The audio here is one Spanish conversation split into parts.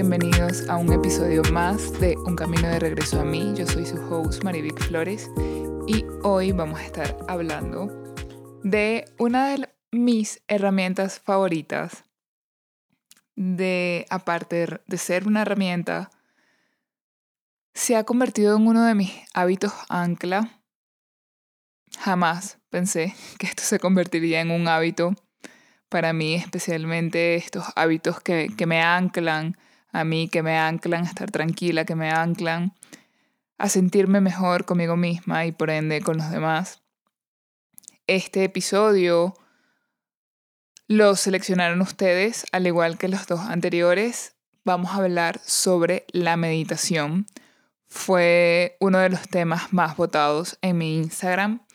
bienvenidos a un episodio más de Un Camino de Regreso a mí. Yo soy su host Marivic Flores y hoy vamos a estar hablando de una de mis herramientas favoritas. De, aparte de ser una herramienta, se ha convertido en uno de mis hábitos ancla. Jamás pensé que esto se convertiría en un hábito para mí, especialmente estos hábitos que, que me anclan a mí, que me anclan a estar tranquila, que me anclan a sentirme mejor conmigo misma y por ende con los demás. Este episodio lo seleccionaron ustedes, al igual que los dos anteriores. Vamos a hablar sobre la meditación. Fue uno de los temas más votados en mi Instagram.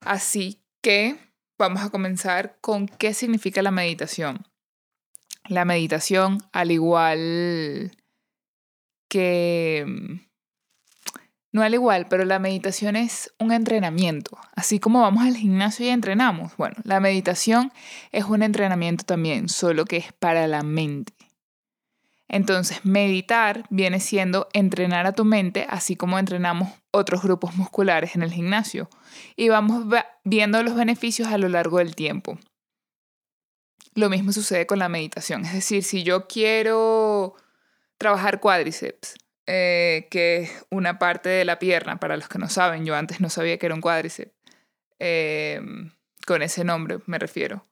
Así que vamos a comenzar con qué significa la meditación. La meditación, al igual que... No al igual, pero la meditación es un entrenamiento. Así como vamos al gimnasio y entrenamos. Bueno, la meditación es un entrenamiento también, solo que es para la mente. Entonces, meditar viene siendo entrenar a tu mente, así como entrenamos otros grupos musculares en el gimnasio. Y vamos viendo los beneficios a lo largo del tiempo. Lo mismo sucede con la meditación. Es decir, si yo quiero trabajar cuádriceps, eh, que es una parte de la pierna, para los que no saben, yo antes no sabía que era un cuádriceps, em, con ese nombre me refiero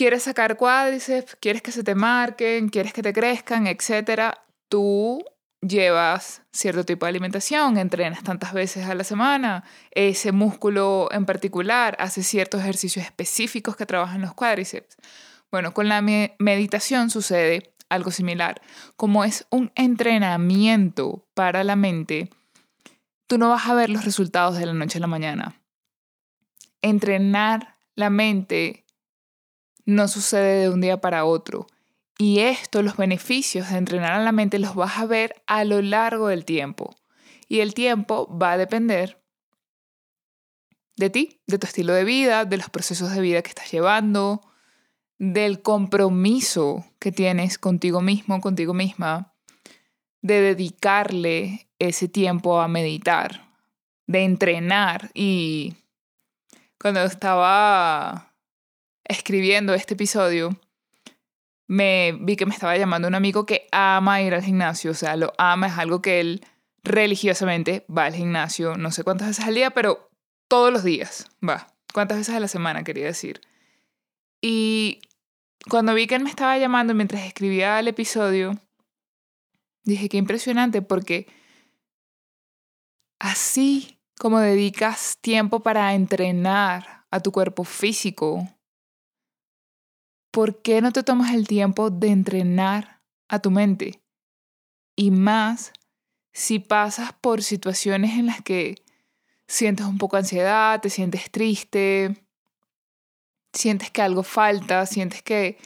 quieres sacar cuádriceps, quieres que se te marquen, quieres que te crezcan, etc., tú llevas cierto tipo de alimentación, entrenas tantas veces a la semana, ese músculo en particular hace ciertos ejercicios específicos que trabajan los cuádriceps. Bueno, con la meditación sucede algo similar. Como es un entrenamiento para la mente, tú no vas a ver los resultados de la noche a la mañana. Entrenar la mente no sucede de un día para otro. Y esto, los beneficios de entrenar a la mente, los vas a ver a lo largo del tiempo. Y el tiempo va a depender de ti, de tu estilo de vida, de los procesos de vida que estás llevando, del compromiso que tienes contigo mismo, contigo misma, de dedicarle ese tiempo a meditar, de entrenar. Y cuando estaba escribiendo este episodio, me vi que me estaba llamando un amigo que ama ir al gimnasio, o sea, lo ama, es algo que él religiosamente va al gimnasio, no sé cuántas veces al día, pero todos los días va. ¿Cuántas veces a la semana quería decir? Y cuando vi que él me estaba llamando mientras escribía el episodio, dije, qué impresionante, porque así como dedicas tiempo para entrenar a tu cuerpo físico, ¿por qué no te tomas el tiempo de entrenar a tu mente? Y más si pasas por situaciones en las que sientes un poco de ansiedad, te sientes triste, sientes que algo falta, sientes que...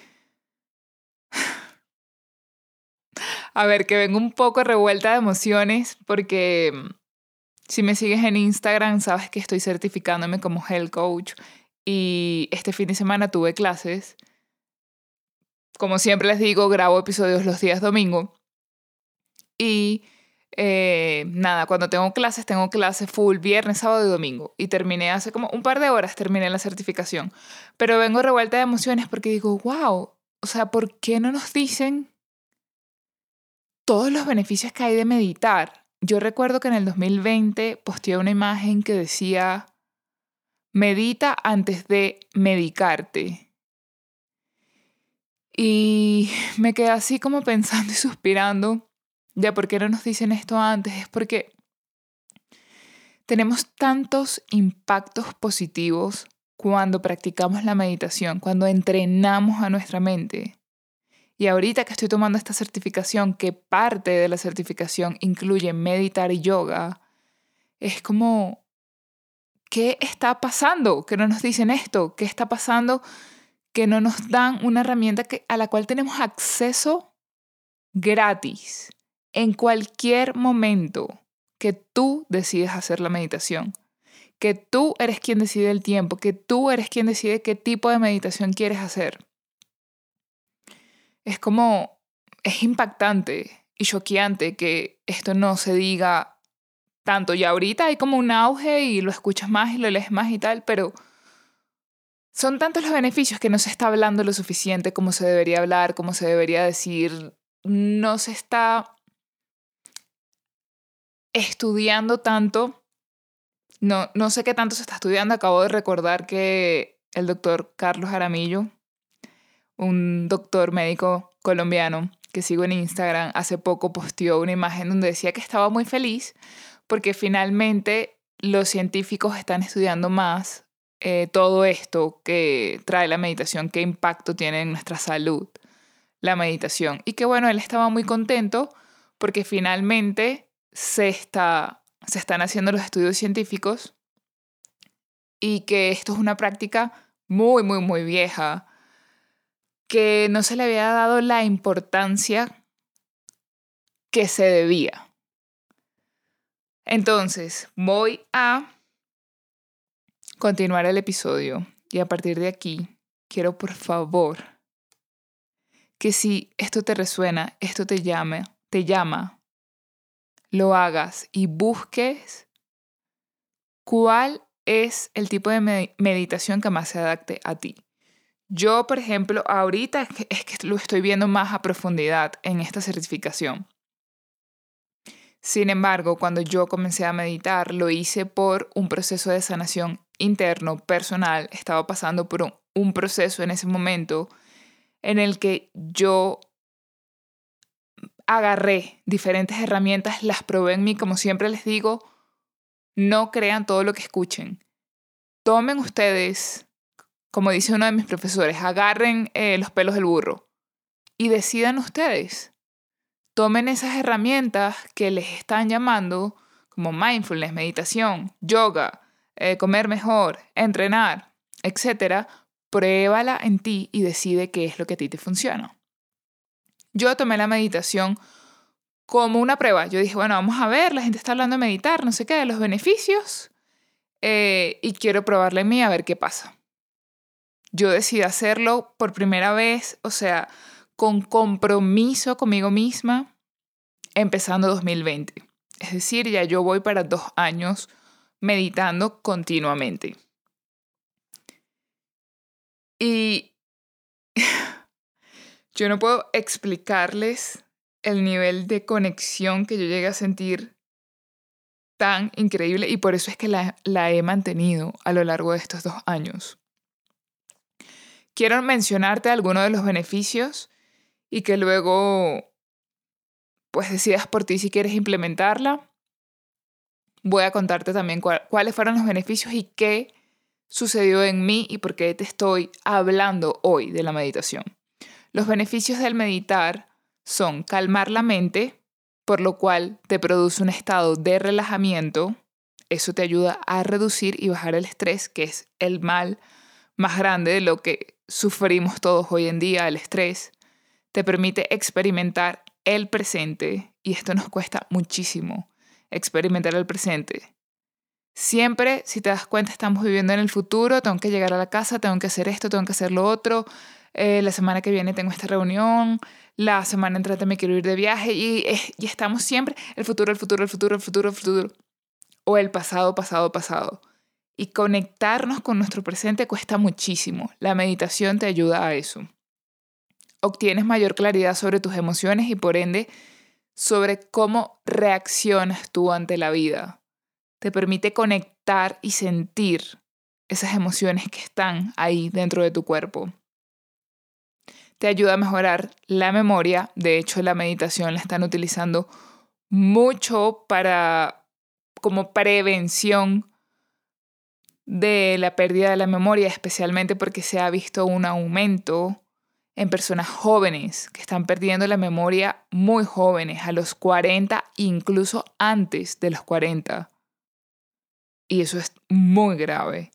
A ver, que vengo un poco revuelta de emociones porque mm, si me sigues en Instagram sabes que estoy certificándome como health coach y este fin de semana tuve clases como siempre les digo, grabo episodios los días domingo. Y eh, nada, cuando tengo clases, tengo clases full viernes, sábado y domingo. Y terminé hace como un par de horas, terminé la certificación. Pero vengo revuelta de emociones porque digo, wow, o sea, ¿por qué no nos dicen todos los beneficios que hay de meditar? Yo recuerdo que en el 2020 posteé una imagen que decía, medita antes de medicarte. Y me quedé así como pensando y suspirando, ya por qué no nos dicen esto antes, es porque tenemos tantos impactos positivos cuando practicamos la meditación, cuando entrenamos a nuestra mente. Y ahorita que estoy tomando esta certificación, que parte de la certificación incluye meditar y yoga, es como, ¿qué está pasando? Que no nos dicen esto, ¿qué está pasando? Que no nos dan una herramienta que, a la cual tenemos acceso gratis en cualquier momento que tú decides hacer la meditación, que tú eres quien decide el tiempo, que tú eres quien decide qué tipo de meditación quieres hacer. Es como, es impactante y choqueante que esto no se diga tanto. Y ahorita hay como un auge y lo escuchas más y lo lees más y tal, pero son tantos los beneficios que no se está hablando lo suficiente como se debería hablar, como se debería decir. No se está estudiando tanto. No, no sé qué tanto se está estudiando. Acabo de recordar que el doctor Carlos Aramillo, un doctor médico colombiano que sigo en Instagram, hace poco posteó una imagen donde decía que estaba muy feliz porque finalmente los científicos están estudiando más eh, todo esto que trae la meditación, qué impacto tiene en nuestra salud la meditación. Y que bueno, él estaba muy contento porque finalmente se, está, se están haciendo los estudios científicos y que esto es una práctica muy, muy, muy vieja, que no se le había dado la importancia que se debía. Entonces, voy a continuar el episodio y a partir de aquí quiero por favor que si esto te resuena, esto te llame, te llama, lo hagas y busques cuál es el tipo de meditación que más se adapte a ti. Yo, por ejemplo, ahorita es que lo estoy viendo más a profundidad en esta certificación. Sin embargo, cuando yo comencé a meditar, lo hice por un proceso de sanación interno, personal. Estaba pasando por un, proceso en ese momento en el que yo agarré diferentes herramientas, las probé en mí, como siempre les digo, no crean todo lo que escuchen. Tomen ustedes, como dice uno de mis profesores, agarren eh, los pelos del burro y decidan ustedes tomen esas herramientas que les están llamando como mindfulness, meditación, yoga, eh, comer mejor, entrenar, etc., pruébala en ti y decide qué es lo que a ti te funciona. Yo tomé la meditación como una prueba. Yo dije, bueno, vamos a ver, la gente está hablando de meditar, no sé qué, de los beneficios, eh, y quiero probarla en mí a ver qué pasa. Yo decidí hacerlo por primera vez, o sea, con compromiso conmigo misma empezando 2020. Es decir, ya yo voy para dos años meditando continuamente. Y yo no puedo explicarles el nivel de conexión que yo llegué a sentir tan increíble y por eso es que la, la he mantenido a lo largo de estos dos años. Quiero mencionarte algunos de los beneficios y que luego pues decidas por ti si quieres implementarla. Voy a contarte también cuáles fueron los beneficios y qué sucedió en mí y por qué te estoy hablando hoy de la meditación. Los beneficios del meditar son calmar la mente, por lo cual te produce un estado de relajamiento. Eso te ayuda a reducir y bajar el estrés, que es el mal más grande de lo que sufrimos todos hoy en día, el estrés te permite experimentar el presente y esto nos cuesta muchísimo, experimentar el presente. Siempre, si te das cuenta, estamos viviendo en el futuro, tengo que llegar a la casa, tengo que hacer esto, tengo que hacer lo otro, eh, la semana que viene tengo esta reunión, la semana entrante me quiero ir de viaje y, y estamos siempre el futuro, el futuro, el futuro, el futuro, el futuro, o el pasado, pasado, pasado. Y conectarnos con nuestro presente cuesta muchísimo. La meditación te ayuda a eso obtienes mayor claridad sobre tus emociones y por ende sobre cómo reaccionas tú ante la vida. Te permite conectar y sentir esas emociones que están ahí dentro de tu cuerpo. Te ayuda a mejorar la memoria. De hecho, la meditación la están utilizando mucho para como prevención de la pérdida de la memoria, especialmente porque se ha visto un aumento en personas jóvenes que están perdiendo la memoria muy jóvenes, a los 40, incluso antes de los 40. Y eso es muy grave.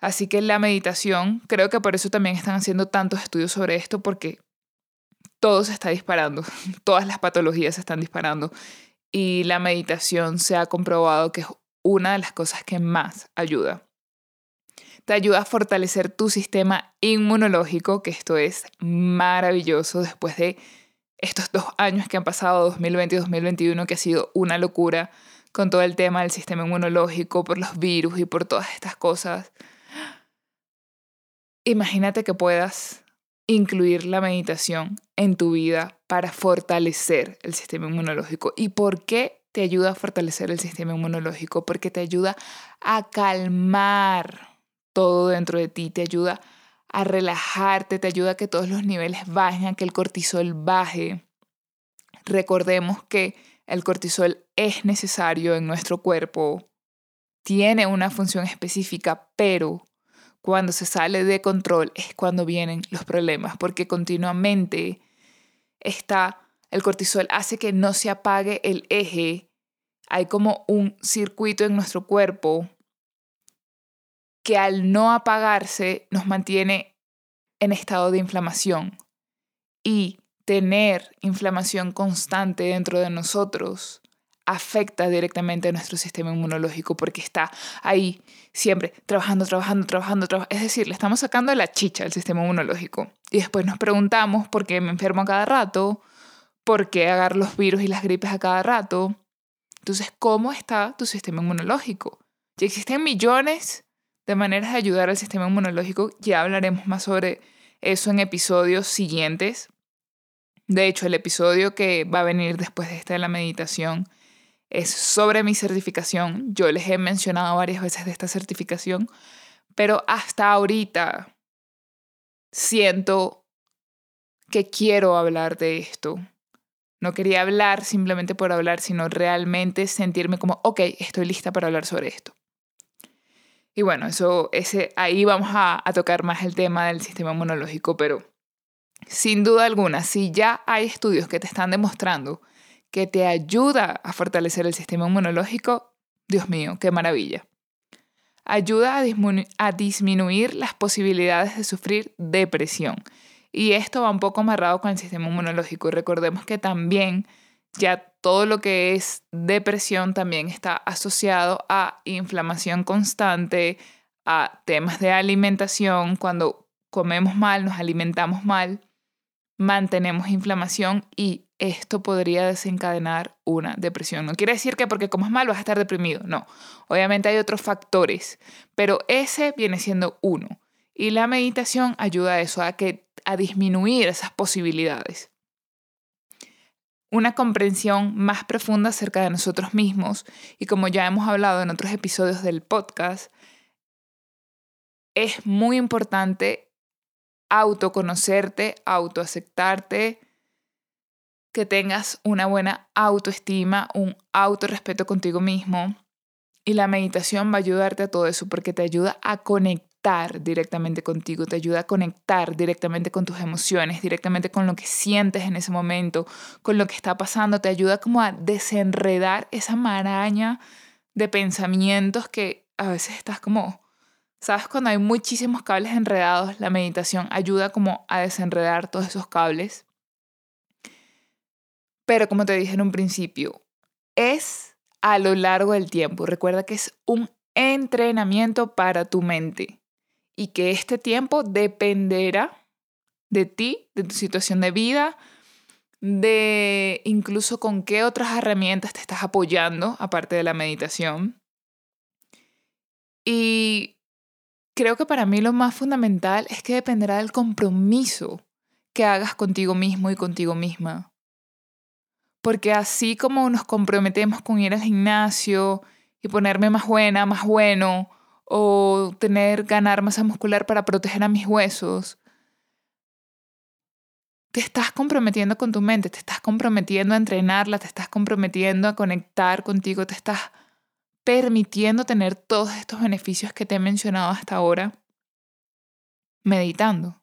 Así que la meditación, creo que por eso también están haciendo tantos estudios sobre esto, porque todo se está disparando, todas las patologías se están disparando. Y la meditación se ha comprobado que es una de las cosas que más ayuda te ayuda a fortalecer tu sistema inmunológico, que esto es maravilloso después de estos dos años que han pasado, 2020 y 2021, que ha sido una locura con todo el tema del sistema inmunológico, por los virus y por todas estas cosas. Imagínate que puedas incluir la meditación en tu vida para fortalecer el sistema inmunológico. ¿Y por qué te ayuda a fortalecer el sistema inmunológico? Porque te ayuda a calmar todo dentro de ti, te ayuda a relajarte, te ayuda a que todos los niveles bajen, a que el cortisol baje. Recordemos que el cortisol es necesario en nuestro cuerpo, tiene una función específica, pero cuando se sale de control es cuando vienen los problemas, porque continuamente está el cortisol hace que no se apague el eje. Hay como un circuito en nuestro cuerpo que al no apagarse nos mantiene en estado de inflamación. Y tener inflamación constante dentro de nosotros afecta directamente a nuestro sistema inmunológico porque está ahí siempre trabajando, trabajando, trabajando, trabajando. Es decir, le estamos sacando la chicha al sistema inmunológico. Y después nos preguntamos por qué me enfermo a cada rato, por qué agarro los virus y las gripes a cada rato. Entonces, ¿cómo está tu sistema inmunológico? Ya existen millones de maneras de ayudar al sistema inmunológico. Ya hablaremos más sobre eso en episodios siguientes. De hecho, el episodio que va a venir después de esta de la meditación es sobre mi certificación. Yo les he mencionado varias veces de esta certificación, pero hasta ahorita siento que quiero hablar de esto. No quería hablar simplemente por hablar, sino realmente sentirme como, ok, estoy lista para hablar sobre esto. Y bueno, eso, ese, ahí vamos a, tocar más el tema del sistema inmunológico, pero sin duda alguna, si ya hay estudios que te están demostrando que te ayuda a fortalecer el sistema inmunológico, Dios mío, qué maravilla. Ayuda a, a disminuir las posibilidades de sufrir depresión. Y esto va un poco amarrado con el sistema inmunológico. Y recordemos que también ya todo lo que es depresión también está asociado a inflamación constante, a temas de alimentación. Cuando comemos mal, nos alimentamos mal, mantenemos inflamación y esto podría desencadenar una depresión. No quiere decir que porque comas mal vas a estar deprimido, no. Obviamente hay otros factores, pero ese viene siendo uno. Y la meditación ayuda a eso, a, que, a disminuir esas posibilidades. Una comprensión más profunda acerca de nosotros mismos y como ya hemos hablado en otros episodios del podcast, es muy importante autoconocerte, autoaceptarte, que tengas una buena autoestima, un autorrespeto contigo mismo. Y la meditación va a ayudarte a todo eso porque te ayuda a conectar directamente contigo, te ayuda a conectar directamente con tus emociones, directamente con lo que sientes en ese momento, con lo que está pasando, te ayuda como a desenredar esa maraña de pensamientos que a veces estás como, sabes, cuando hay muchísimos cables enredados, la meditación ayuda como a desenredar todos esos cables. Pero como te dije en un principio, es a lo largo del tiempo. Recuerda que es un entrenamiento para tu mente y que este tiempo dependerá de ti, de tu situación de vida, de incluso con qué otras herramientas te estás apoyando, aparte de la meditación. Y creo que para mí lo más fundamental es que dependerá del compromiso que hagas contigo mismo y contigo misma. Porque así como nos comprometemos con ir al gimnasio y ponerme más buena, más bueno, o tener, ganar masa muscular para proteger a mis huesos, te estás comprometiendo con tu mente, te estás comprometiendo a entrenarla, te estás comprometiendo a conectar contigo, te estás permitiendo tener todos estos beneficios que te he mencionado hasta ahora meditando.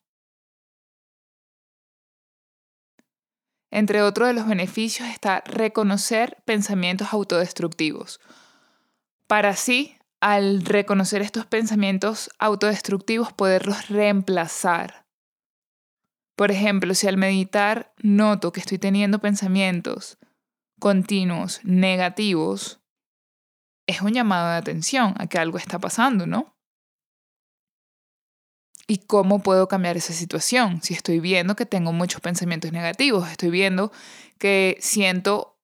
Entre otros de los beneficios está reconocer pensamientos autodestructivos. Para así, al reconocer estos pensamientos autodestructivos, poderlos reemplazar. Por ejemplo, si al meditar noto que estoy teniendo pensamientos continuos negativos, es un llamado de atención a que algo está pasando, ¿no? ¿Y cómo puedo cambiar esa situación? Si estoy viendo que tengo muchos pensamientos negativos, estoy viendo que siento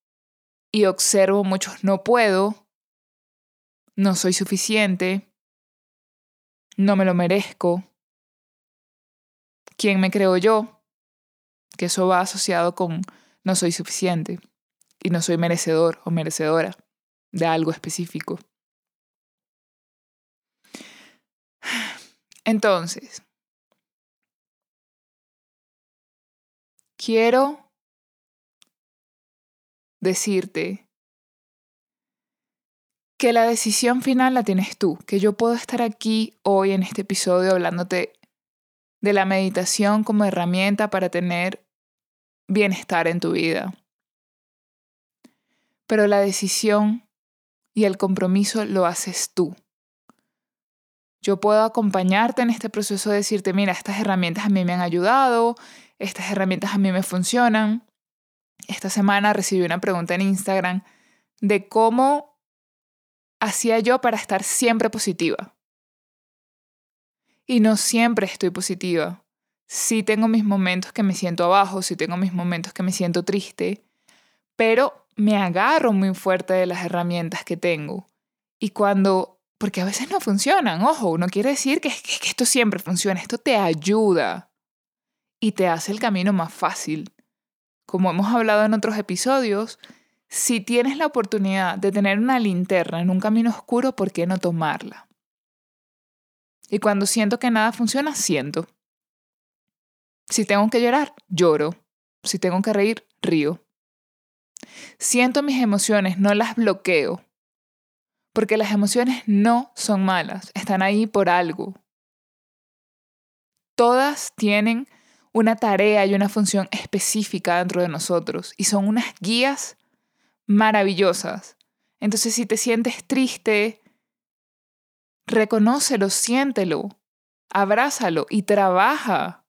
y observo muchos no puedo, no soy suficiente, no me lo merezco, ¿quién me creo yo? Que eso va asociado con no soy suficiente y no soy merecedor o merecedora de algo específico. Entonces, quiero decirte que la decisión final la tienes tú, que yo puedo estar aquí hoy en este episodio hablándote de la meditación como herramienta para tener bienestar en tu vida. Pero la decisión y el compromiso lo haces tú. Yo puedo acompañarte en este proceso de decirte, mira, estas herramientas a mí me han ayudado, estas herramientas a mí me funcionan. Esta semana recibí una pregunta en Instagram de cómo hacía yo para estar siempre positiva. Y no siempre estoy positiva. Sí tengo mis momentos que me siento abajo, sí tengo mis momentos que me siento triste, pero me agarro muy fuerte de las herramientas que tengo. Y cuando porque a veces no funcionan, ojo, no quiere decir que, que, esto siempre funciona, esto te ayuda y te hace el camino más fácil. Como hemos hablado en otros episodios, si tienes la oportunidad de tener una linterna en un camino oscuro, ¿por qué no tomarla? Y cuando siento que nada funciona, siento. Si tengo que llorar, lloro. Si tengo que reír, río. Siento mis emociones, no las bloqueo porque las emociones no son malas, están ahí por algo. Todas tienen una tarea y una función específica dentro de nosotros y son unas guías maravillosas. Entonces si te sientes triste, reconócelo, siéntelo, abrázalo y trabaja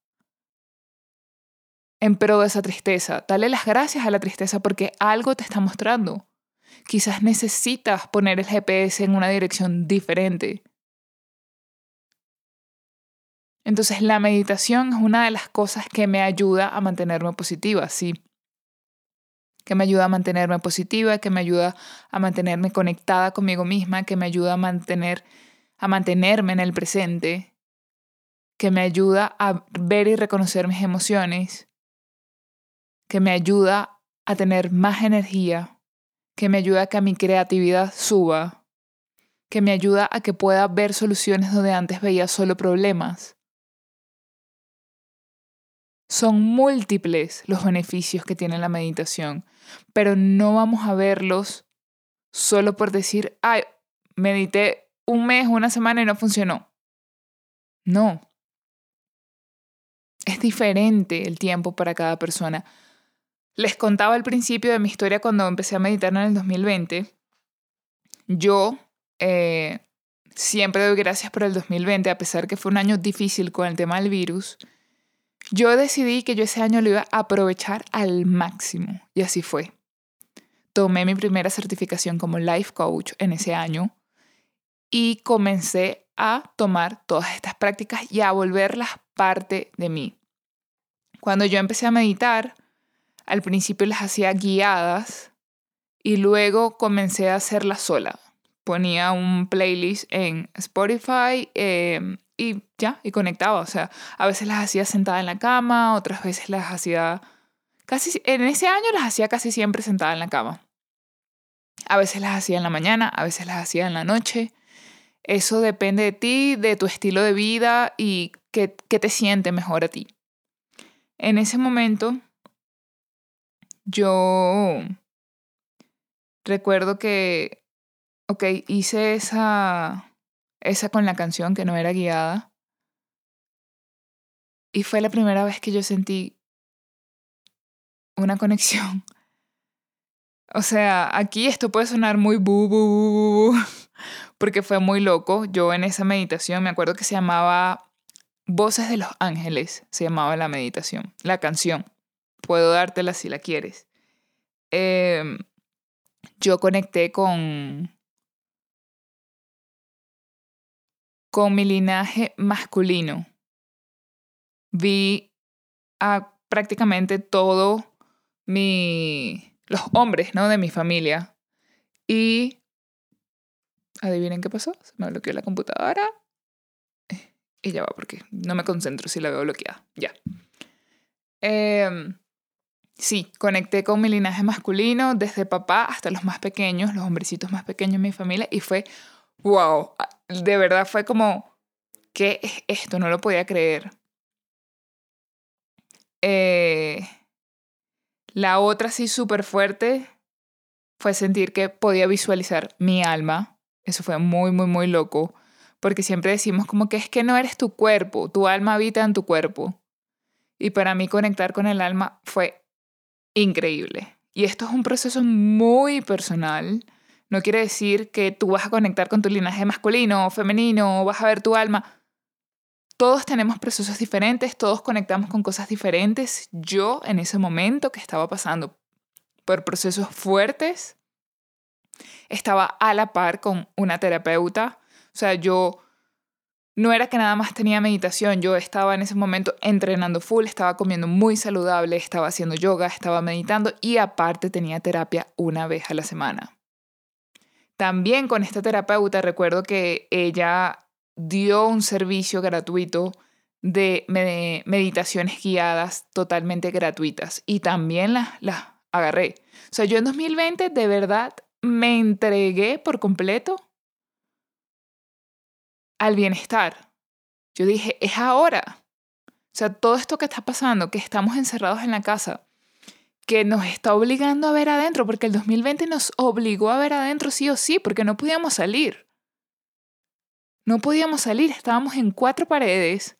en pro de esa tristeza. Dale las gracias a la tristeza porque algo te está mostrando. Quizás necesitas poner el GPS en una dirección diferente. Entonces la meditación es una de las cosas que me ayuda a mantenerme positiva, sí. Que me ayuda a mantenerme positiva, que me ayuda a mantenerme conectada conmigo misma, que me ayuda a mantener a mantenerme en el presente, que me ayuda a ver y reconocer mis emociones, que me ayuda a tener más energía, que me ayuda a que mi creatividad suba, que me ayuda a que pueda ver soluciones donde antes veía solo problemas. Son múltiples los beneficios que tiene la meditación, pero no vamos a verlos solo por decir, ay, medité un mes, una semana y no funcionó. No. Es diferente el tiempo para cada persona. Les contaba al principio de mi historia cuando empecé a meditar en el 2020. Yo eh, siempre doy gracias por el 2020, a pesar que fue un año difícil con el tema del virus. Yo decidí que yo ese año lo iba a aprovechar al máximo y así fue. Tomé mi primera certificación como life coach en ese año y comencé a tomar todas estas prácticas y a volverlas parte de mí. Cuando yo empecé a meditar, al principio las hacía guiadas y luego comencé a hacerlas sola. Ponía un playlist en Spotify em, y ya, y conectaba. O sea, a veces las hacía sentada en la cama, otras veces las hacía casi, en ese año las hacía casi siempre sentada en la cama. A veces las hacía en la mañana, a veces las hacía en la noche. Eso depende de ti, de tu estilo de vida y qué, qué te siente mejor a ti. En ese momento yo recuerdo que, ok, hice esa, esa con la canción que no era guiada. Y fue la primera vez que yo sentí una conexión. O sea, aquí esto puede sonar muy bu, bu, bu, bu, porque fue muy loco. Yo en esa meditación me acuerdo que se llamaba Voces de los Ángeles, se llamaba la meditación, la canción puedo dártela si la quieres. Em, yo conecté con, con mi linaje masculino. vi a prácticamente todo mi los hombres, ¿no? de mi familia y adivinen qué pasó, se me bloqueó la computadora y ya va porque no me concentro si la veo bloqueada. Ya. Eh, sí, conecté con mi linaje masculino desde papá hasta los más pequeños, los hombrecitos más pequeños de mi familia y fue wow, de verdad fue como ¿qué es esto? No lo podía creer. Eh, la otra sí súper fuerte fue sentir que podía visualizar mi alma. Eso fue muy, muy, muy loco. Porque siempre decimos como que es que no eres tu cuerpo, tu alma habita en tu cuerpo. Y para mí conectar con el alma fue increíble. Y esto es un proceso muy personal. No quiere decir que tú vas a conectar con tu linaje masculino o femenino o vas a ver tu alma. Todos tenemos procesos diferentes, todos conectamos con cosas diferentes. Yo en ese momento que estaba pasando por procesos fuertes, estaba a la par con una terapeuta. O sea, yo no era que nada más tenía meditación, yo estaba en ese momento entrenando full, estaba comiendo muy saludable, estaba haciendo yoga, estaba meditando y aparte tenía terapia una vez a la semana. También con esta terapeuta recuerdo que ella dio un servicio gratuito de meditaciones guiadas totalmente gratuitas y también las, agarré. O sea, yo en 2020 de verdad me entregué por completo al bienestar. Yo dije, es ahora. O sea, todo esto que está pasando, que estamos encerrados en la casa, que nos está obligando a ver adentro, porque el 2020 nos obligó a ver adentro sí o sí, porque no podíamos salir. No podíamos salir, estábamos en cuatro paredes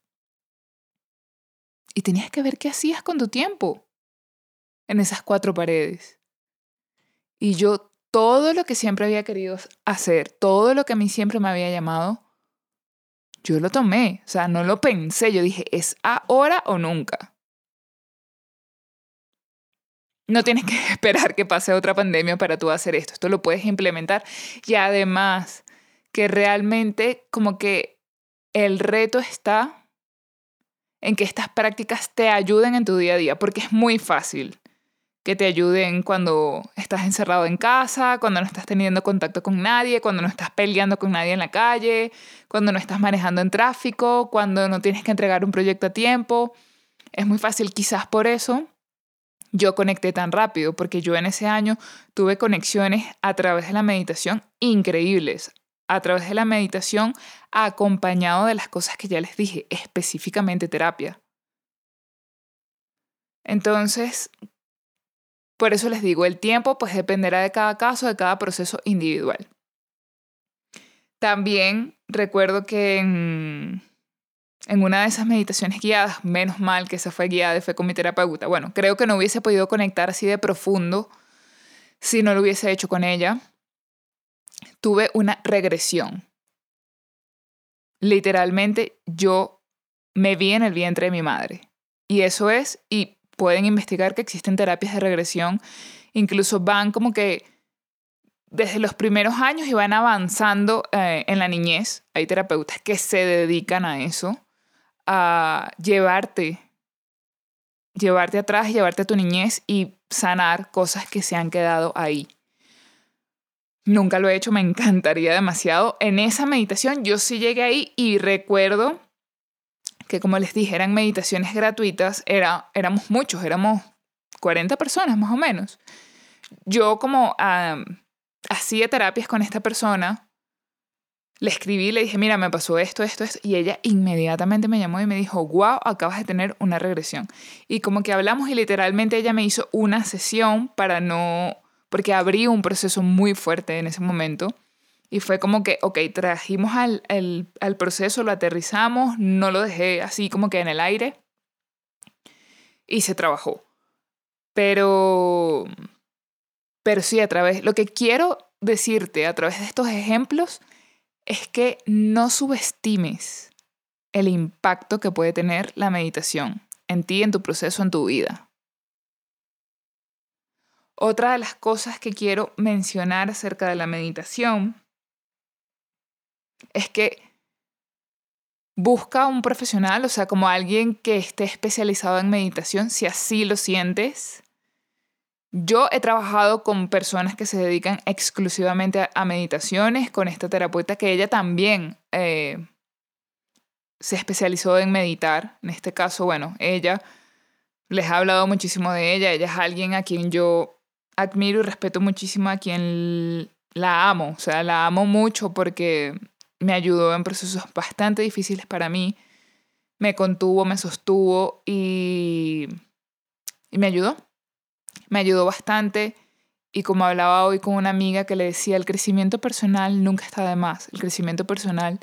y tenías que ver qué hacías con tu tiempo en esas cuatro paredes. Y yo todo lo que siempre había querido hacer, todo lo que a mí siempre me había llamado, yo lo tomé, o sea, no lo pensé, yo dije, es ahora o nunca. No tienes que esperar que pase otra pandemia para tú hacer esto, esto lo puedes implementar y además que realmente como que el reto está en que estas prácticas te ayuden en tu día a día, porque es muy fácil que te ayuden cuando estás encerrado en casa, cuando no estás teniendo contacto con nadie, cuando no estás peleando con nadie en la calle, cuando no estás manejando en tráfico, cuando no tienes que entregar un proyecto a tiempo. Es muy fácil, quizás por eso yo conecté tan rápido, porque yo en ese año tuve conexiones a través de la meditación increíbles a través de la meditación acompañado de las cosas que ya les dije, específicamente terapia. Entonces, por eso les digo, el tiempo pues dependerá de cada caso, de cada proceso individual. También recuerdo que en, en una de esas meditaciones guiadas, menos mal que esa fue guiada y fue con mi terapeuta, bueno, creo que no hubiese podido conectar así de profundo si no lo hubiese hecho con ella tuve una regresión. Literalmente yo me vi en el vientre de mi madre. Y eso es, y pueden investigar que existen terapias de regresión, incluso van como que desde los primeros años y van avanzando eh, en la niñez. Hay terapeutas que se dedican a eso, a llevarte, llevarte atrás, llevarte a tu niñez y sanar cosas que se han quedado ahí. Nunca lo he hecho, me encantaría demasiado. En esa meditación yo sí llegué ahí y recuerdo que como les dije, eran meditaciones gratuitas, era, éramos muchos, éramos 40 personas más o menos. Yo como hacía terapias con esta persona, le escribí, le dije, mira, me pasó esto, esto, esto, y ella inmediatamente me llamó y me dijo, wow, acabas de tener una regresión. Y como que hablamos y literalmente ella me hizo una sesión para no porque abrí un proceso muy fuerte en ese momento. Y fue como que, ok, trajimos al, al proceso, lo aterrizamos, no lo dejé así como que en el aire. Y se trabajó. Pero, pero sí, a través, lo que quiero decirte a través de estos ejemplos es que no subestimes el impacto que puede tener la meditación en ti, en tu proceso, en tu vida. Otra de las cosas que quiero mencionar acerca de la meditación es que busca un profesional, o sea, como alguien que esté especializado en meditación, si así lo sientes. Yo he trabajado con personas que se dedican exclusivamente a, meditaciones, con esta terapeuta que ella también eh, se especializó en meditar. En este caso, bueno, ella, les ha hablado muchísimo de ella, ella es alguien a quien yo admiro y respeto muchísimo, a quien la amo, o sea, la amo mucho porque me ayudó en procesos bastante difíciles para mí, me contuvo, me sostuvo y, y me ayudó. Me ayudó bastante y como hablaba hoy con una amiga que le decía, el crecimiento personal nunca está de más. El crecimiento personal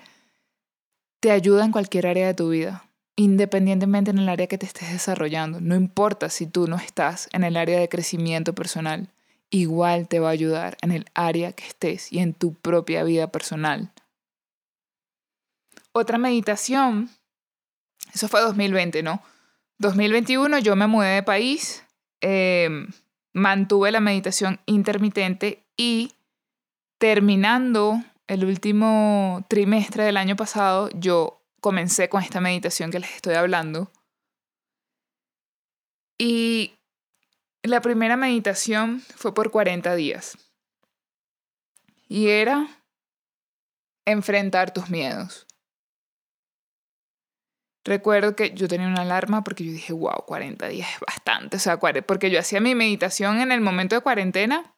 te ayuda en cualquier área de tu vida, independientemente en el área que te estés desarrollando. No importa si tú no estás en el área de crecimiento personal, igual te va a ayudar en el área que estés y en tu propia vida personal. Otra meditación, eso fue 2020, ¿no? 2021 yo me mudé de país, em, mantuve la meditación intermitente y terminando el último trimestre del año pasado, yo comencé con esta meditación que les estoy hablando. Y la primera meditación fue por 40 días. Y era enfrentar tus miedos. Recuerdo que yo tenía una alarma porque yo dije, wow, 40 días es bastante. O sea, porque yo hacía mi meditación en el momento de cuarentena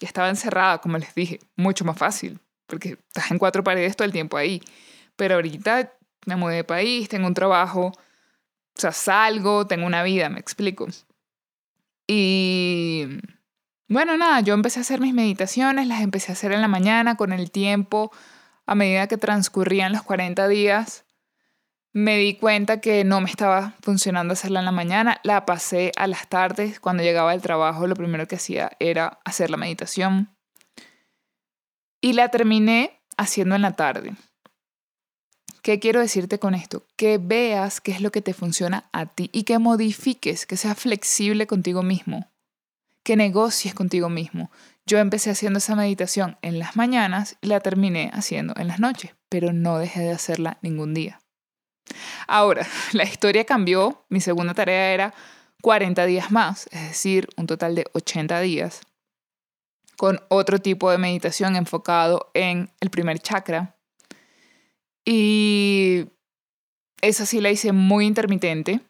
y estaba encerrada, como les dije, mucho más fácil, porque estás en cuatro paredes todo el tiempo ahí. Pero ahorita me mudé de país, tengo un trabajo, o sea, salgo, tengo una vida, me explico. Y bueno, nada, yo empecé a hacer mis meditaciones, las empecé a hacer en la mañana con el tiempo, a medida que transcurrían los 40 días me di cuenta que no me estaba funcionando hacerla en la mañana, la pasé a las tardes, cuando llegaba del trabajo lo primero que hacía era hacer la meditación y la terminé haciendo en la tarde. ¿Qué quiero decirte con esto? Que veas qué es lo que te funciona a ti y que modifiques, que seas flexible contigo mismo, que negocies contigo mismo. Yo empecé haciendo esa meditación en las mañanas y la terminé haciendo en las noches, pero no dejé de hacerla ningún día. Ahora, la historia cambió. Mi segunda tarea era 40 días más, es decir, un total de 80 días, con otro tipo de meditación enfocado en el primer chakra. Y esa sí la hice muy intermitente.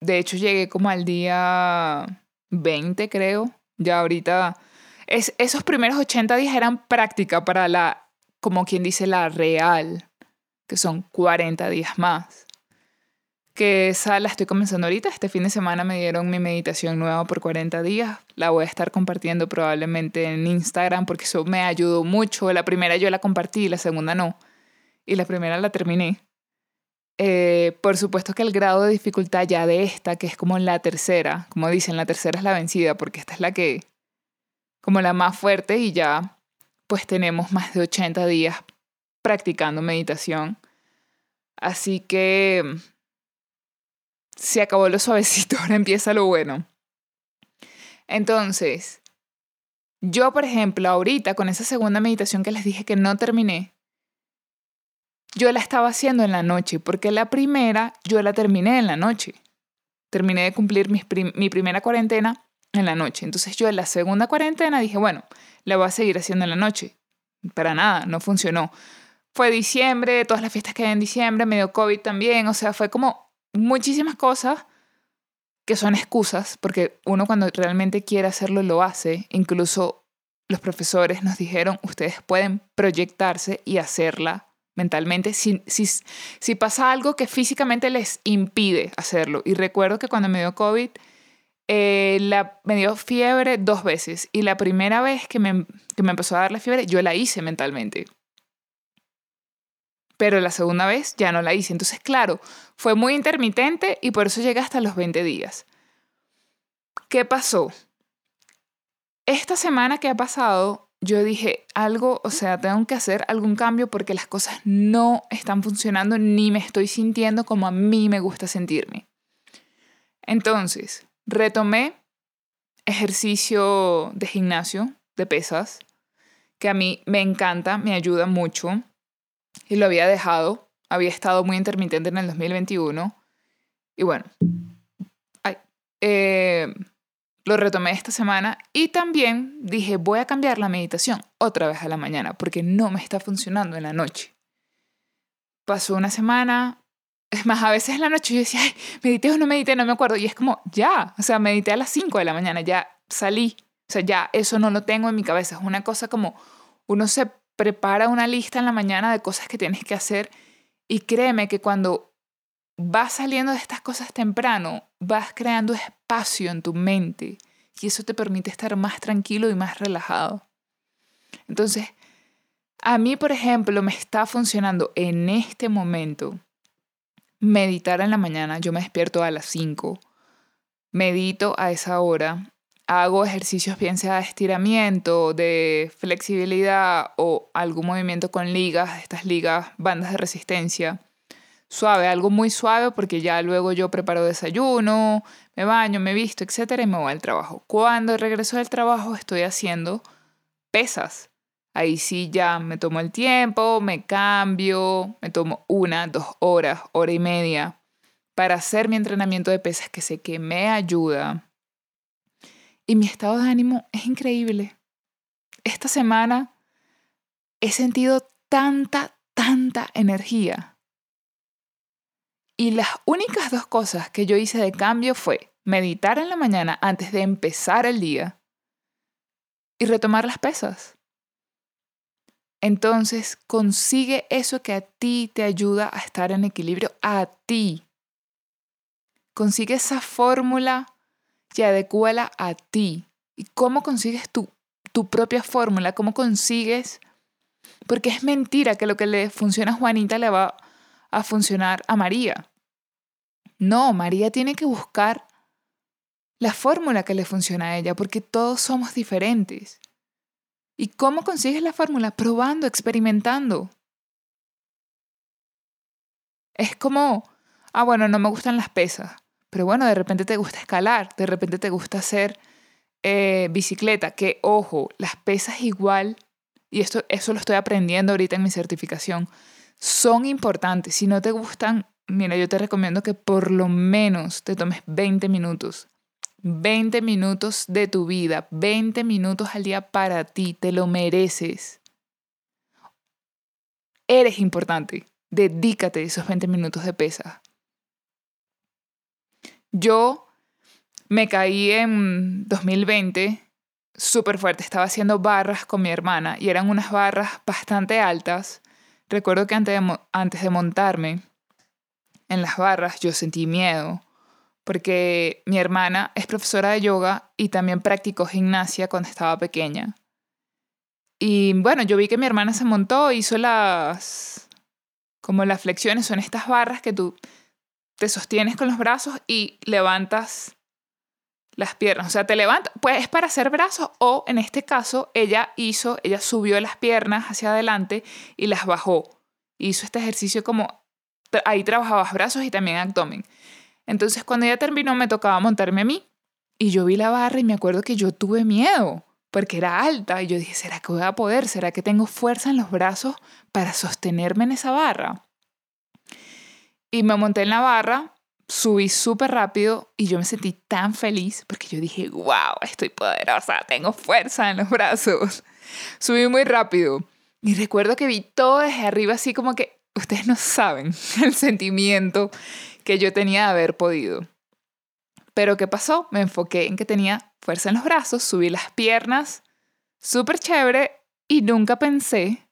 De hecho, llegué como al día 20, creo. Ya ahorita... Es, esos primeros 80 días eran práctica para la, como quien dice, la real que son 40 días más. Que esa la estoy comenzando ahorita. Este fin de semana me dieron mi meditación nueva por 40 días. La voy a estar compartiendo probablemente en Instagram porque eso me ayudó mucho. La primera yo la compartí, la segunda no. Y la primera la terminé. Eh, por supuesto que el grado de dificultad ya de esta, que es como la tercera, como dicen, la tercera es la vencida, porque esta es la que, como la más fuerte y ya, pues tenemos más de 80 días practicando meditación. Así que se acabó lo suavecito, ahora empieza lo bueno. Entonces, yo, por ejemplo, ahorita con esa segunda meditación que les dije que no terminé, yo la estaba haciendo en la noche, porque la primera yo la terminé en la noche. Terminé de cumplir mi, mi primera cuarentena en la noche. Entonces yo en la segunda cuarentena dije, bueno, la voy a seguir haciendo en la noche. Para nada, no funcionó fue diciembre, todas las fiestas que hay en diciembre, medio COVID también, o sea, fue como muchísimas cosas que son excusas, porque uno cuando realmente quiere hacerlo lo hace, incluso los profesores nos dijeron, ustedes pueden proyectarse y hacerla mentalmente. Si, pasa algo que físicamente les impide hacerlo. Y recuerdo que cuando me dio COVID, eh, me dio fiebre dos veces. Y la primera vez que me, que me empezó a dar la fiebre, yo la hice mentalmente pero la segunda vez ya no la hice. Entonces, claro, fue muy intermitente y por eso llegué hasta los 20 días. ¿Qué pasó? Esta semana que ha pasado, yo dije algo, o sea, tengo que hacer algún cambio porque las cosas no están funcionando ni me estoy sintiendo como a mí me gusta sentirme. Entonces, retomé ejercicio de gimnasio, de pesas, que a mí me encanta, me ayuda mucho y lo había dejado. Había estado muy intermitente en el 2021. Y bueno, eh, lo retomé esta semana y también dije, voy a cambiar la meditación otra vez a la mañana porque no me está funcionando en la noche. Pasó una semana, es más, a veces en la noche yo decía, Ay, medité o no medité, no me acuerdo. Y es como, ya, o sea, medité a las 5 de la mañana, ya salí. O sea, ya eso no lo tengo en mi cabeza. Es una cosa como uno se prepara una lista en la mañana de cosas que tienes que hacer y créeme que cuando vas saliendo de estas cosas temprano, vas creando espacio en tu mente y eso te permite estar más tranquilo y más relajado. Entonces, a mí, por ejemplo, me está funcionando en este momento meditar en la mañana. Yo me despierto a las 5, medito a esa hora, hago ejercicios bien sea de estiramiento, de flexibilidad o algún movimiento con ligas, estas ligas, bandas de resistencia. Suave, algo muy suave porque ya luego yo preparo desayuno, me baño, me visto, etcétera y me voy al trabajo. Cuando regreso del trabajo estoy haciendo pesas. Ahí sí ya me tomo el tiempo, me cambio, me tomo una, dos horas, hora y media para hacer mi entrenamiento de pesas que sé que me ayuda y mi estado de ánimo es increíble. Esta semana he sentido tanta, tanta energía. Y las únicas dos cosas que yo hice de cambio fue meditar en la mañana antes de empezar el día y retomar las pesas. Entonces consigue eso que a ti te ayuda a estar en equilibrio, a ti. Consigue esa fórmula y adecúala a ti. ¿Y cómo consigues tu, tu propia fórmula? ¿Cómo consigues? Porque es mentira que lo que le funciona a Juanita le va a funcionar a María. No, María tiene que buscar la fórmula que le funciona a ella, porque todos somos diferentes. ¿Y cómo consigues la fórmula? Probando, experimentando. Es como, ah, bueno, no me gustan las pesas. Pero bueno, de repente te gusta escalar, de repente te gusta hacer eh, bicicleta, que ojo, las pesas igual, y esto, eso lo estoy aprendiendo ahorita en mi certificación, son importantes. Si no te gustan, mira, yo te recomiendo que por lo menos te tomes 20 minutos. 20 minutos de tu vida, 20 minutos al día para ti, te lo mereces. Eres importante, dedícate esos 20 minutos de pesas. Yo me caí en 2020 súper fuerte. Estaba haciendo barras con mi hermana y eran unas barras bastante altas. Recuerdo que antes de, montarme en las barras yo sentí miedo porque mi hermana es profesora de yoga y también practicó gimnasia cuando estaba pequeña. Y bueno, yo vi que mi hermana se montó, hizo las como las flexiones, son estas barras que tú te sostienes con los brazos y levantas las piernas. O sea, te levantas, pues es para hacer brazos o en este caso ella hizo, ella subió las piernas hacia adelante y las bajó. Hizo este ejercicio como, ahí trabajabas brazos y también abdomen. Entonces cuando ella terminó me tocaba montarme a mí y yo vi la barra y me acuerdo que yo tuve miedo porque era alta y yo dije, ¿será que voy a poder? ¿Será que tengo fuerza en los brazos para sostenerme en esa barra? Y me monté en la barra, subí súper rápido y yo me sentí tan feliz porque yo dije, wow, estoy poderosa, tengo fuerza en los brazos. Subí muy rápido y recuerdo que vi todo desde arriba así como que ustedes no saben el sentimiento que yo tenía de haber podido. Pero ¿qué pasó? Me enfoqué en que tenía fuerza en los brazos, subí las piernas, súper chévere y nunca pensé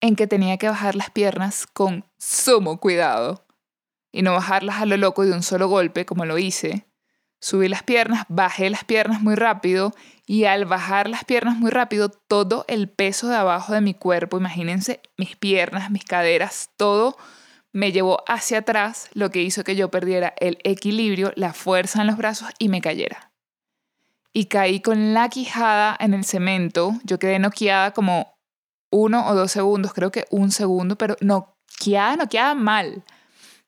en que tenía que bajar las piernas con sumo cuidado y no bajarlas a lo loco de un solo golpe como lo hice. Subí las piernas, bajé las piernas muy rápido y al bajar las piernas muy rápido, todo el peso de abajo de mi cuerpo, imagínense mis piernas, mis caderas, todo me llevó hacia atrás, lo que hizo que yo perdiera el equilibrio, la fuerza en los brazos y me cayera. Y caí con la quijada en el cemento, yo quedé noqueada como uno o dos segundos, creo que un segundo, pero no queda, no queda mal.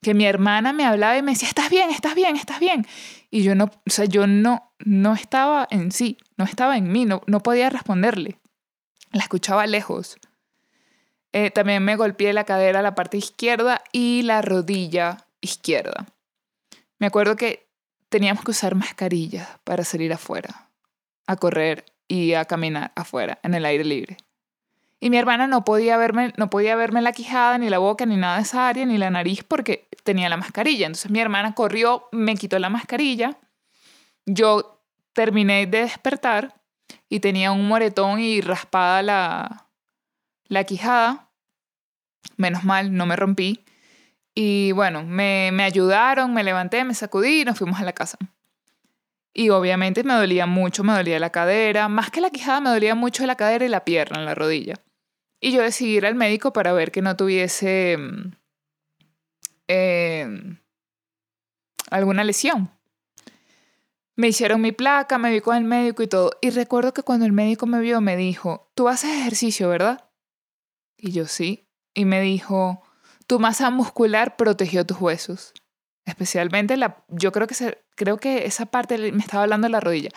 Que mi hermana me hablaba y me decía, estás bien, estás bien, estás bien. Y yo no, o sea, yo no, no estaba en sí, no estaba en mí, no, no podía responderle. La escuchaba lejos. Eh, también me golpeé la cadera, la parte izquierda y la rodilla izquierda. Me acuerdo que teníamos que usar mascarillas para salir afuera, a correr y a caminar afuera, en el aire libre. Y mi hermana no podía verme, no podía verme la quijada, ni la boca, ni nada de esa área, ni la nariz, porque tenía la mascarilla. Entonces mi hermana corrió, me quitó la mascarilla. Yo terminé de despertar y tenía un moretón y raspada la, la quijada. Menos mal, no me rompí. Y bueno, me, me ayudaron, me levanté, me sacudí y nos fuimos a la casa. Y obviamente me dolía mucho, me dolía la cadera, más que la quijada, me dolía mucho la cadera y la pierna, la rodilla. Y yo decidí ir al médico para ver que no tuviese em, alguna lesión. Me hicieron mi placa, me vi con el médico y todo. Y recuerdo que cuando el médico me vio, me dijo, tú haces ejercicio, ¿verdad? Y yo sí. Y me dijo, tu masa muscular protegió tus huesos. Especialmente la, yo creo que, creo que esa parte me estaba hablando de la rodilla.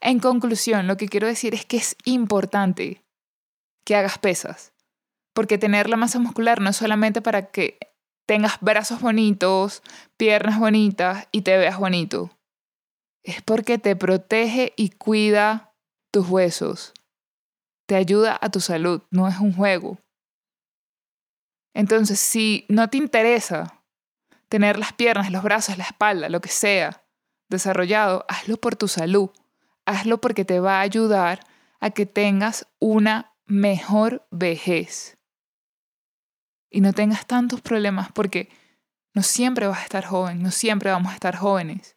En conclusión, lo que quiero decir es que es importante que hagas pesas. Porque tener la masa muscular no es solamente para que tengas brazos bonitos, piernas bonitas y te veas bonito. Es porque te protege y cuida tus huesos. Te ayuda a tu salud, no es un juego. Entonces, si no te interesa tener las piernas, los brazos, la espalda, lo que sea, desarrollado, hazlo por tu salud. Hazlo porque te va a ayudar a que tengas una mejor vejez. Y no tengas tantos problemas porque no siempre vas a estar joven, no siempre vamos a estar jóvenes.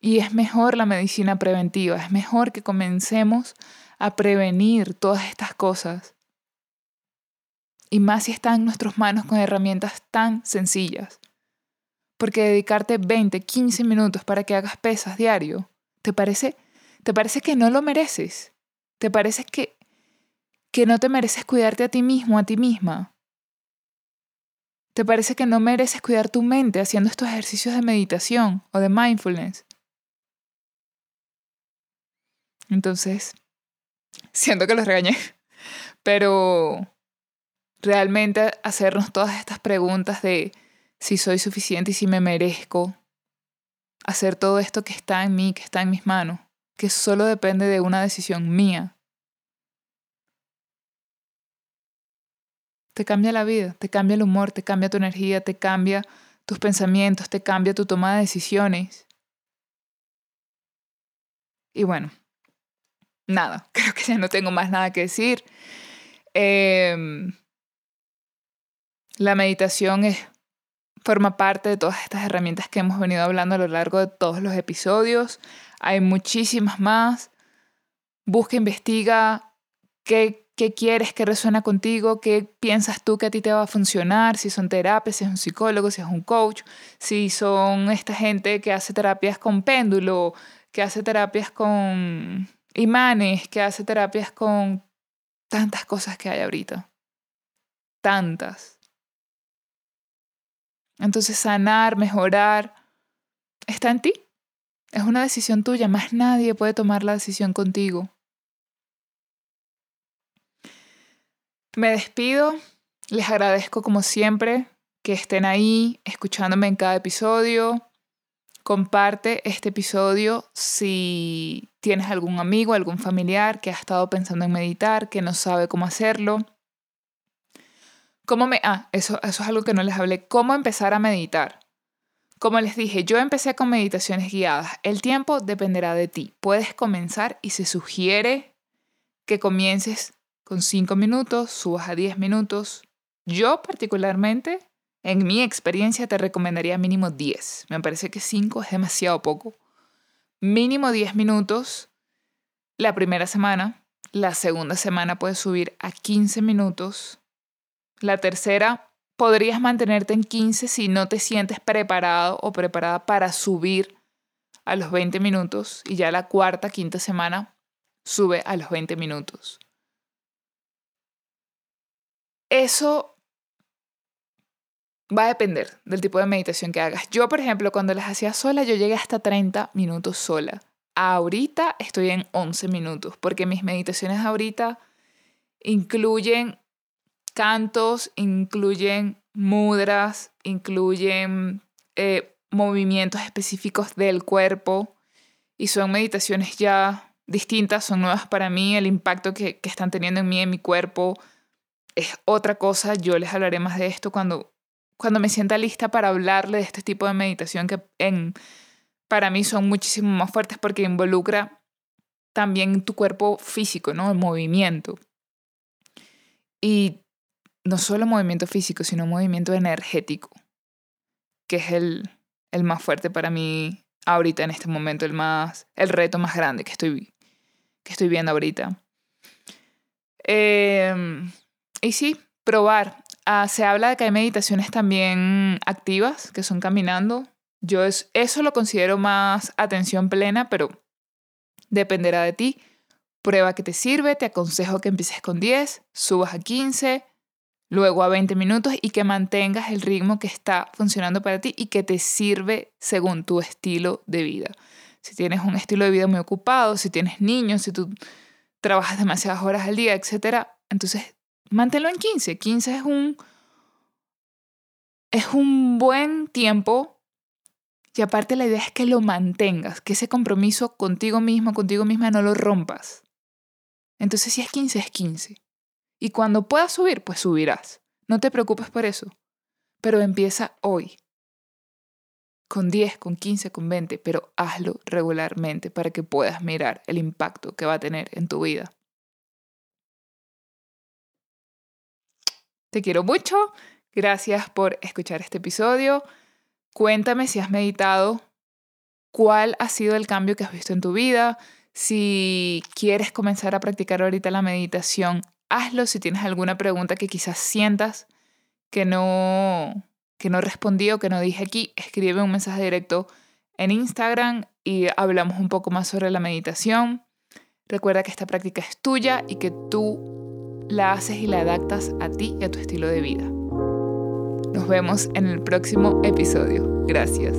Y es mejor la medicina preventiva, es mejor que comencemos a prevenir todas estas cosas y más si está en nuestras manos con herramientas tan sencillas. Porque dedicarte 20, 15 minutos para que hagas pesas diario, ¿te parece, te parece que no lo mereces? ¿Te parece que, que no te mereces cuidarte a ti mismo, a ti misma? ¿Te parece que no mereces cuidar tu mente haciendo estos ejercicios de meditación o de mindfulness? Entonces, siento que los regañé, pero realmente hacernos todas estas preguntas de si soy suficiente y si me merezco hacer todo esto que está en mí, que está en mis manos, que solo depende de una decisión mía. Te cambia la vida, te cambia el humor, te cambia tu energía, te cambia tus pensamientos, te cambia tu toma de decisiones. Y bueno, nada, creo que ya no tengo más nada que decir. Eh, la meditación es, forma parte de todas estas herramientas que hemos venido hablando a lo largo de todos los episodios. Hay muchísimas más. Busca, investiga qué, qué quieres, qué resuena contigo, qué piensas tú que a ti te va a funcionar, si son terapias, si es un psicólogo, si es un coach, si son esta gente que hace terapias con péndulo, que hace terapias con imanes, que hace terapias con tantas cosas que hay ahorita. Tantas. Entonces sanar, mejorar, está en ti. Es una decisión tuya, más nadie puede tomar la decisión contigo. Me despido, les agradezco como siempre que estén ahí escuchándome en cada episodio. Comparte este episodio si tienes algún amigo, algún familiar que ha estado pensando en meditar, que no sabe cómo hacerlo. ¿Cómo me... Ah, eso, es algo que no les hablé. ¿Cómo empezar a meditar? Como les dije, yo empecé con meditaciones guiadas. El tiempo dependerá de ti. Puedes comenzar y se sugiere que comiences con 5 minutos, subas a 10 minutos. Yo particularmente, en mi experiencia, te recomendaría mínimo 10. Me parece que 5 es demasiado poco. Mínimo 10 minutos la primera semana. La segunda semana puedes subir a 15 minutos la tercera, podrías mantenerte en 15 si no te sientes preparado o preparada para subir a los 20 minutos. Y ya la cuarta, quinta semana, sube a los 20 minutos. Eso va a depender del tipo de meditación que hagas. Yo, por ejemplo, cuando las hacía sola, yo llegué hasta 30 minutos sola. Ahorita estoy en 11 minutos, porque mis meditaciones ahorita incluyen cantos, incluyen mudras, incluyen eh, movimientos específicos del cuerpo y son meditaciones ya distintas, son nuevas para mí, el impacto que, que están teniendo en mí, en mi cuerpo, es otra cosa. Yo les hablaré más de esto cuando, cuando me sienta lista para hablarle de este tipo de meditación que en, para mí son muchísimo más fuertes porque involucra también tu cuerpo físico, ¿no? El movimiento. Y no solo movimiento físico, sino movimiento energético, que es el, el más fuerte para mí ahorita en este momento, el, más, el reto más grande que estoy, que estoy viendo ahorita. Eh, y sí, probar. Ah, se habla de que hay meditaciones también activas, que son caminando. Yo eso lo considero más atención plena, pero dependerá de ti. Prueba que te sirve, te aconsejo que empieces con 10, subas a 15, luego a 20 minutos y que mantengas el ritmo que está funcionando para ti y que te sirve según tu estilo de vida. Si tienes un estilo de vida muy ocupado, si tienes niños, si tú trabajas demasiadas horas al día, etc., entonces manténlo en 15. 15 es un, es un buen tiempo y aparte la idea es que lo mantengas, que ese compromiso contigo mismo, contigo misma no lo rompas. Entonces si es 15, es 15. Y cuando puedas subir, pues subirás. No te preocupes por eso. Pero empieza hoy. Con 10, con 15, con 20, pero hazlo regularmente para que puedas mirar el impacto que va a tener en tu vida. Te quiero mucho. Gracias por escuchar este episodio. Cuéntame si has meditado, cuál ha sido el cambio que has visto en tu vida. Si quieres comenzar a practicar ahorita la meditación, hazlo. Si tienes alguna pregunta que quizás sientas que no, que no respondí o que no dije aquí, escribe un mensaje directo en Instagram y hablamos un poco más sobre la meditación. Recuerda que esta práctica es tuya y que tú la haces y la adaptas a ti y a tu estilo de vida. Nos vemos en el próximo episodio. Gracias.